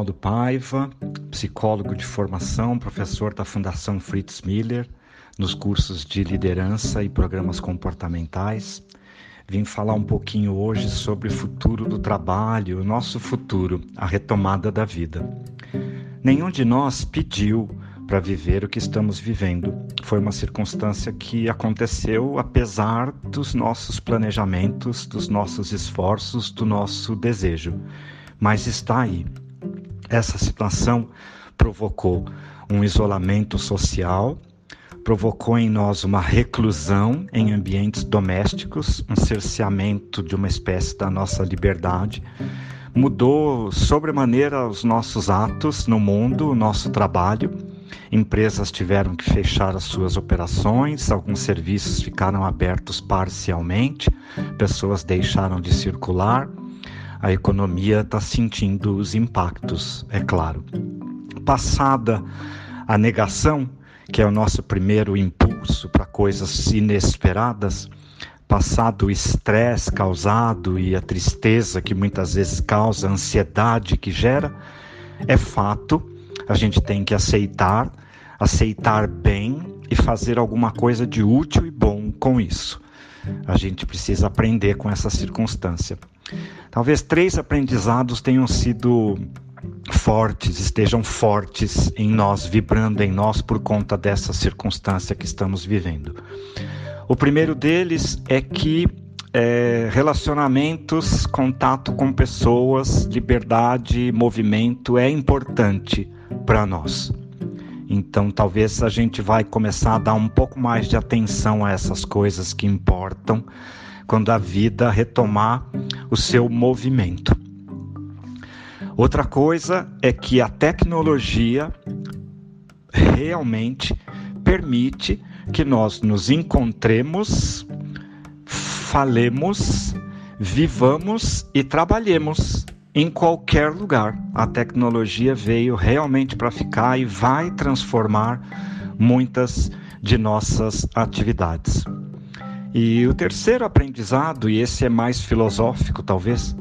Ronaldo Paiva, psicólogo de formação, professor da Fundação Fritz Miller, nos cursos de liderança e programas comportamentais. Vim falar um pouquinho hoje sobre o futuro do trabalho, o nosso futuro, a retomada da vida. Nenhum de nós pediu para viver o que estamos vivendo. Foi uma circunstância que aconteceu apesar dos nossos planejamentos, dos nossos esforços, do nosso desejo mas está aí. Essa situação provocou um isolamento social, provocou em nós uma reclusão em ambientes domésticos, um cerceamento de uma espécie da nossa liberdade, mudou sobremaneira os nossos atos no mundo, o nosso trabalho. Empresas tiveram que fechar as suas operações, alguns serviços ficaram abertos parcialmente, pessoas deixaram de circular a economia está sentindo os impactos, é claro. Passada a negação, que é o nosso primeiro impulso para coisas inesperadas, passado o estresse causado e a tristeza que muitas vezes causa, a ansiedade que gera, é fato, a gente tem que aceitar, aceitar bem e fazer alguma coisa de útil e bom com isso. A gente precisa aprender com essa circunstância. Talvez três aprendizados tenham sido fortes, estejam fortes em nós, vibrando em nós por conta dessa circunstância que estamos vivendo. O primeiro deles é que é, relacionamentos, contato com pessoas, liberdade, movimento é importante para nós. Então, talvez a gente vai começar a dar um pouco mais de atenção a essas coisas que importam quando a vida retomar o seu movimento. Outra coisa é que a tecnologia realmente permite que nós nos encontremos, falemos, vivamos e trabalhemos em qualquer lugar. A tecnologia veio realmente para ficar e vai transformar muitas de nossas atividades. E o terceiro aprendizado, e esse é mais filosófico talvez,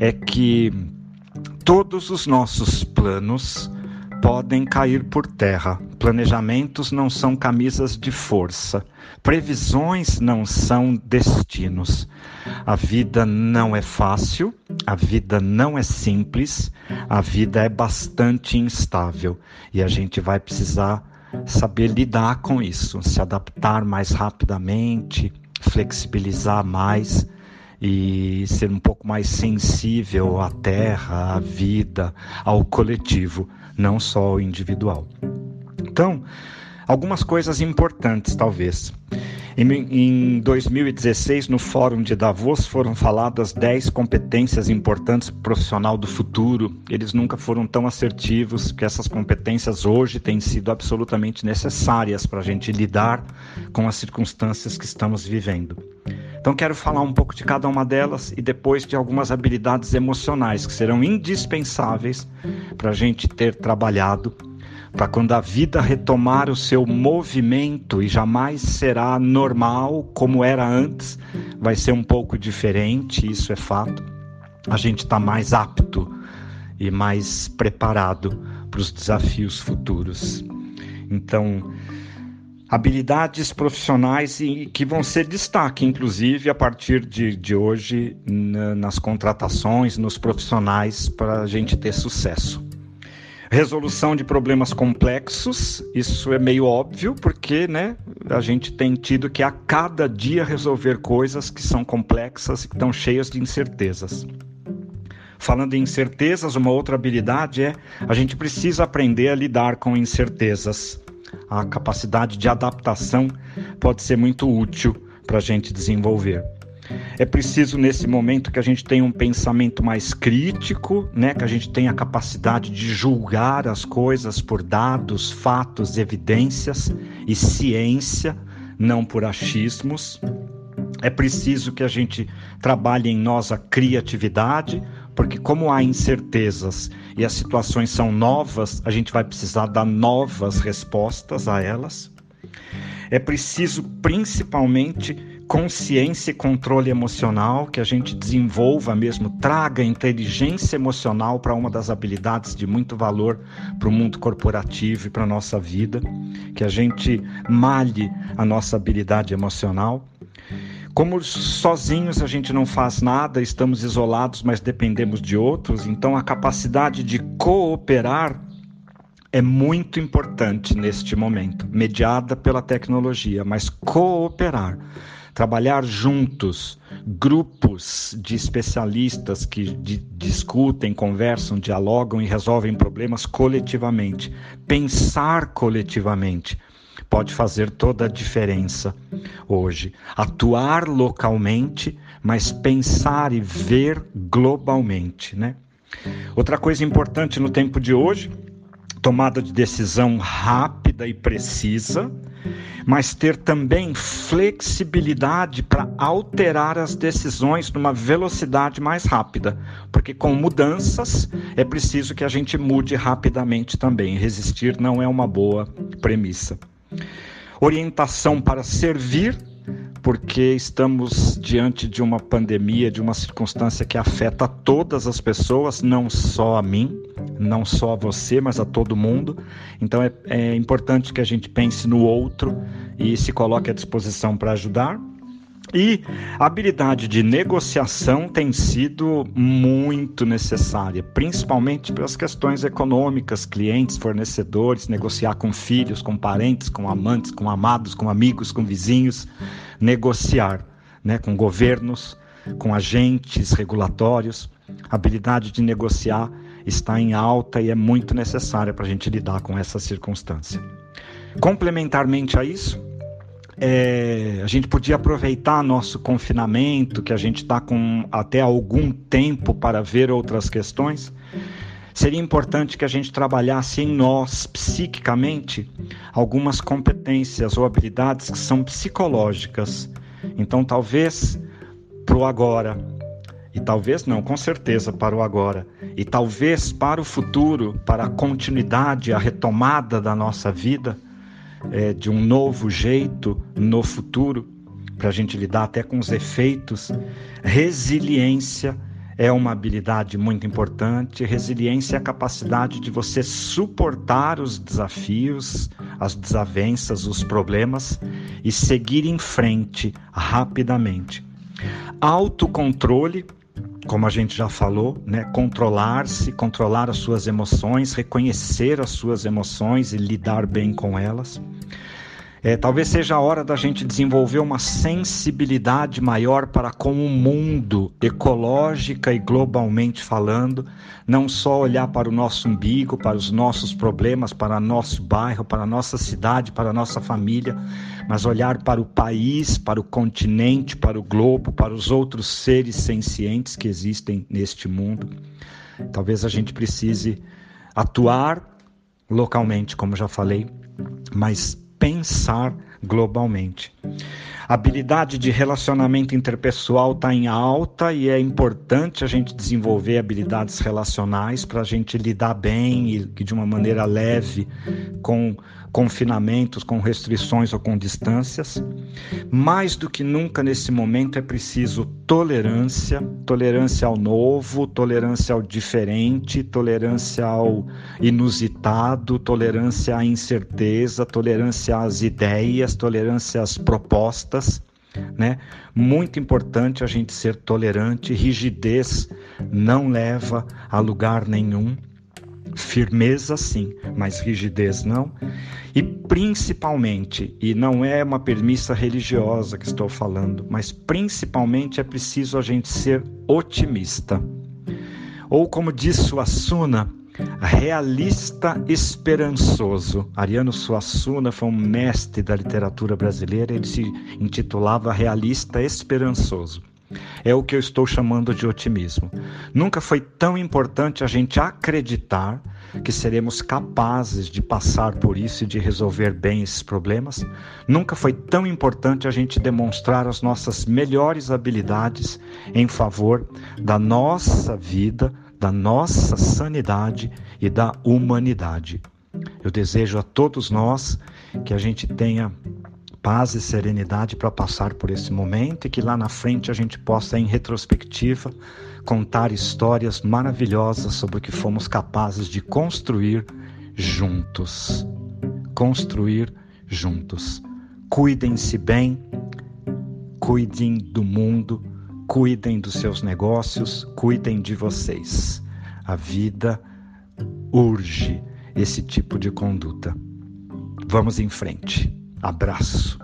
é que todos os nossos planos podem cair por terra. Planejamentos não são camisas de força. Previsões não são destinos. A vida não é fácil, a vida não é simples, a vida é bastante instável e a gente vai precisar saber lidar com isso, se adaptar mais rapidamente, flexibilizar mais e ser um pouco mais sensível à terra, à vida, ao coletivo, não só ao individual. Então, algumas coisas importantes, talvez. Em, 2016, no Fórum de Davos, foram faladas 10 competências importantes para o profissional do futuro. Eles nunca foram tão assertivos que essas competências hoje têm sido absolutamente necessárias para a gente lidar com as circunstâncias que estamos vivendo. Então, quero falar um pouco de cada uma delas e depois de algumas habilidades emocionais que serão indispensáveis para a gente ter trabalhado para quando a vida retomar o seu movimento e jamais será normal como era antes, vai ser um pouco diferente, isso é fato. A gente está mais apto e mais preparado para os desafios futuros. Então, habilidades profissionais que vão ser destaque, inclusive a partir de, de hoje, nas contratações, nos profissionais, para a gente ter sucesso. Resolução de problemas complexos, isso é meio óbvio, porque né, a gente tem tido que a cada dia resolver coisas que são complexas e que estão cheias de incertezas. Falando em incertezas, uma outra habilidade é a gente precisa aprender a lidar com incertezas. A capacidade de adaptação pode ser muito útil para a gente desenvolver. É preciso nesse momento que a gente tenha um pensamento mais crítico, né? Que a gente tenha a capacidade de julgar as coisas por dados, fatos, evidências e ciência, não por achismos. É preciso que a gente trabalhe em nós a criatividade, porque como há incertezas e as situações são novas, a gente vai precisar dar novas respostas a elas. É preciso principalmente consciência e controle emocional, que a gente desenvolva mesmo, traga inteligência emocional para uma das habilidades de muito valor para o mundo corporativo e para a nossa vida, que a gente malhe a nossa habilidade emocional. Como sozinhos a gente não faz nada, estamos isolados, mas dependemos de outros, então a capacidade de cooperar é muito importante neste momento, mediada pela tecnologia, mas cooperar trabalhar juntos, grupos de especialistas que discutem, conversam, dialogam e resolvem problemas coletivamente, pensar coletivamente pode fazer toda a diferença hoje. Atuar localmente, mas pensar e ver globalmente, né? Outra coisa importante no tempo de hoje, tomada de decisão rápida e precisa mas ter também flexibilidade para alterar as decisões numa velocidade mais rápida, porque com mudanças é preciso que a gente mude rapidamente também. Resistir não é uma boa premissa. Orientação para servir porque estamos diante de uma pandemia, de uma circunstância que afeta todas as pessoas, não só a mim, não só a você, mas a todo mundo. Então é, é importante que a gente pense no outro e se coloque à disposição para ajudar. E a habilidade de negociação tem sido muito necessária, principalmente pelas questões econômicas, clientes, fornecedores, negociar com filhos, com parentes, com amantes, com amados, com amigos, com vizinhos, negociar né, com governos, com agentes regulatórios. Habilidade de negociar está em alta e é muito necessária para a gente lidar com essa circunstância. Complementarmente a isso, é, a gente podia aproveitar nosso confinamento, que a gente está com até algum tempo para ver outras questões. Seria importante que a gente trabalhasse em nós, psiquicamente, algumas competências ou habilidades que são psicológicas. Então, talvez para o agora, e talvez não, com certeza para o agora, e talvez para o futuro, para a continuidade, a retomada da nossa vida é, de um novo jeito no futuro, para a gente lidar até com os efeitos. Resiliência é uma habilidade muito importante. Resiliência é a capacidade de você suportar os desafios, as desavenças, os problemas e seguir em frente rapidamente. Autocontrole como a gente já falou, né, controlar-se, controlar as suas emoções, reconhecer as suas emoções e lidar bem com elas. É, talvez seja a hora da gente desenvolver uma sensibilidade maior para com o mundo, ecológica e globalmente falando, não só olhar para o nosso umbigo, para os nossos problemas, para nosso bairro, para nossa cidade, para nossa família, mas olhar para o país, para o continente, para o globo, para os outros seres sencientes que existem neste mundo. Talvez a gente precise atuar localmente, como já falei, mas pensar globalmente. A habilidade de relacionamento interpessoal está em alta e é importante a gente desenvolver habilidades relacionais para a gente lidar bem e de uma maneira leve com confinamentos, com restrições ou com distâncias. Mais do que nunca nesse momento é preciso tolerância, tolerância ao novo, tolerância ao diferente, tolerância ao inusitado, tolerância à incerteza, tolerância às ideias, tolerância às propostas. Né? Muito importante a gente ser tolerante, rigidez não leva a lugar nenhum. Firmeza sim, mas rigidez não. E principalmente, e não é uma premissa religiosa que estou falando, mas principalmente é preciso a gente ser otimista. Ou como diz Suassuna, realista esperançoso. Ariano Suassuna foi um mestre da literatura brasileira, ele se intitulava Realista Esperançoso. É o que eu estou chamando de otimismo. Nunca foi tão importante a gente acreditar que seremos capazes de passar por isso e de resolver bem esses problemas. Nunca foi tão importante a gente demonstrar as nossas melhores habilidades em favor da nossa vida, da nossa sanidade e da humanidade. Eu desejo a todos nós que a gente tenha paz e serenidade para passar por esse momento e que lá na frente a gente possa, em retrospectiva, contar histórias maravilhosas sobre o que fomos capazes de construir juntos. Construir juntos. Cuidem-se bem, cuidem do mundo, cuidem dos seus negócios, cuidem de vocês. A vida urge esse tipo de conduta. Vamos em frente. Abraço.